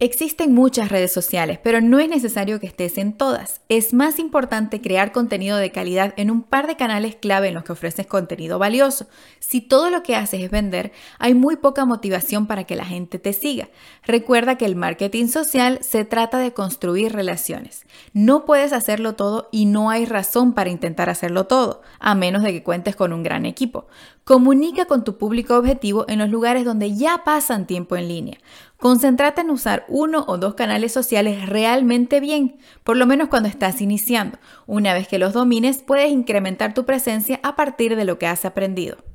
Existen muchas redes sociales, pero no es necesario que estés en todas. Es más importante crear contenido de calidad en un par de canales clave en los que ofreces contenido valioso. Si todo lo que haces es vender, hay muy poca motivación para que la gente te siga. Recuerda que el marketing social se trata de construir relaciones. No puedes hacerlo todo y no hay razón para intentar hacerlo todo, a menos de que cuentes con un gran equipo. Comunica con tu público objetivo en los lugares donde ya pasan tiempo en línea. Concéntrate en usar uno o dos canales sociales realmente bien, por lo menos cuando estás iniciando. Una vez que los domines, puedes incrementar tu presencia a partir de lo que has aprendido.